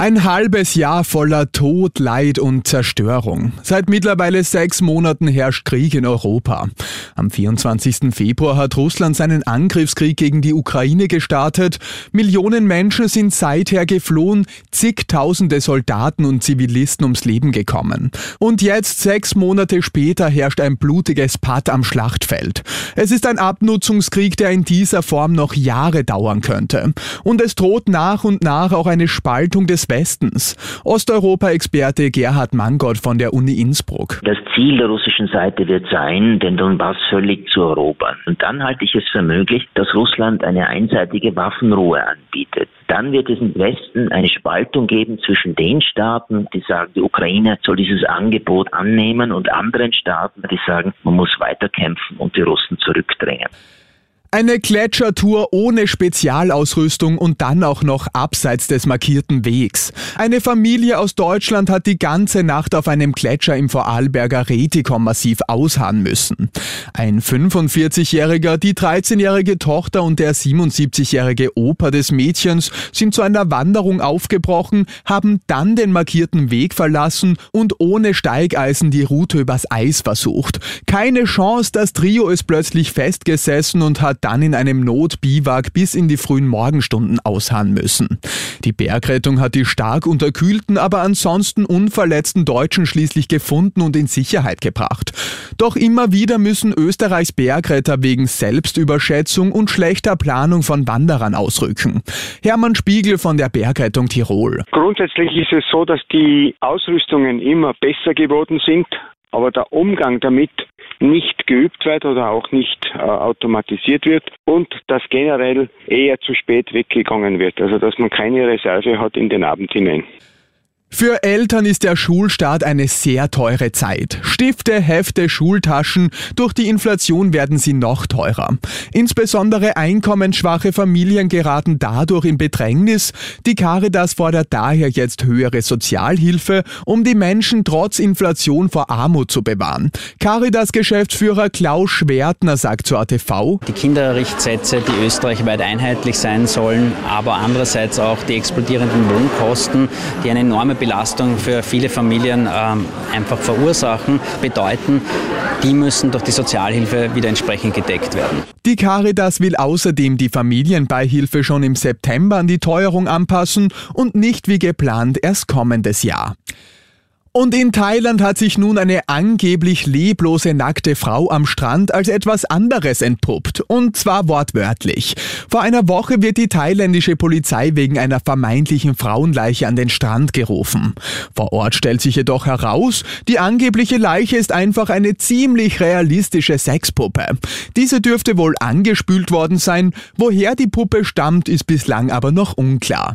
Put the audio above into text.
Ein halbes Jahr voller Tod, Leid und Zerstörung. Seit mittlerweile sechs Monaten herrscht Krieg in Europa. Am 24. Februar hat Russland seinen Angriffskrieg gegen die Ukraine gestartet. Millionen Menschen sind seither geflohen, zigtausende Soldaten und Zivilisten ums Leben gekommen. Und jetzt, sechs Monate später, herrscht ein blutiges Patt am Schlachtfeld. Es ist ein Abnutzungskrieg, der in dieser Form noch Jahre dauern könnte. Und es droht nach und nach auch eine Spaltung des Westens. Osteuropa-Experte Gerhard Mangott von der Uni Innsbruck. Das Ziel der russischen Seite wird sein, den Donbass völlig zu erobern. Und dann halte ich es für möglich, dass Russland eine einseitige Waffenruhe anbietet. Dann wird es im Westen eine Spaltung geben zwischen den Staaten, die sagen, die Ukraine soll dieses Angebot annehmen und anderen Staaten, die sagen, man muss weiterkämpfen und die Russen zurückdrängen. Eine Gletschertour ohne Spezialausrüstung und dann auch noch abseits des markierten Wegs. Eine Familie aus Deutschland hat die ganze Nacht auf einem Gletscher im Vorarlberger Retikom-Massiv ausharren müssen. Ein 45-Jähriger, die 13-jährige Tochter und der 77-jährige Opa des Mädchens sind zu einer Wanderung aufgebrochen, haben dann den markierten Weg verlassen und ohne Steigeisen die Route übers Eis versucht. Keine Chance, das Trio ist plötzlich festgesessen und hat dann in einem Notbiwak bis in die frühen Morgenstunden ausharren müssen. Die Bergrettung hat die stark unterkühlten, aber ansonsten unverletzten Deutschen schließlich gefunden und in Sicherheit gebracht. Doch immer wieder müssen Österreichs Bergretter wegen Selbstüberschätzung und schlechter Planung von Wanderern ausrücken. Hermann Spiegel von der Bergrettung Tirol. Grundsätzlich ist es so, dass die Ausrüstungen immer besser geworden sind, aber der Umgang damit nicht geübt wird oder auch nicht äh, automatisiert wird und dass generell eher zu spät weggegangen wird, also dass man keine Reserve hat in den Abend hinein. Für Eltern ist der Schulstart eine sehr teure Zeit. Stifte, Hefte, Schultaschen, durch die Inflation werden sie noch teurer. Insbesondere einkommensschwache Familien geraten dadurch in Bedrängnis. Die Caritas fordert daher jetzt höhere Sozialhilfe, um die Menschen trotz Inflation vor Armut zu bewahren. Caritas-Geschäftsführer Klaus Schwertner sagt zur ATV, Die Kinderrichtsätze, die österreichweit einheitlich sein sollen, aber andererseits auch die explodierenden Wohnkosten, die eine enorme Belastung für viele Familien ähm, einfach verursachen, bedeuten, die müssen durch die Sozialhilfe wieder entsprechend gedeckt werden. Die Caritas will außerdem die Familienbeihilfe schon im September an die Teuerung anpassen und nicht wie geplant erst kommendes Jahr. Und in Thailand hat sich nun eine angeblich leblose nackte Frau am Strand als etwas anderes entpuppt. Und zwar wortwörtlich. Vor einer Woche wird die thailändische Polizei wegen einer vermeintlichen Frauenleiche an den Strand gerufen. Vor Ort stellt sich jedoch heraus, die angebliche Leiche ist einfach eine ziemlich realistische Sexpuppe. Diese dürfte wohl angespült worden sein. Woher die Puppe stammt, ist bislang aber noch unklar.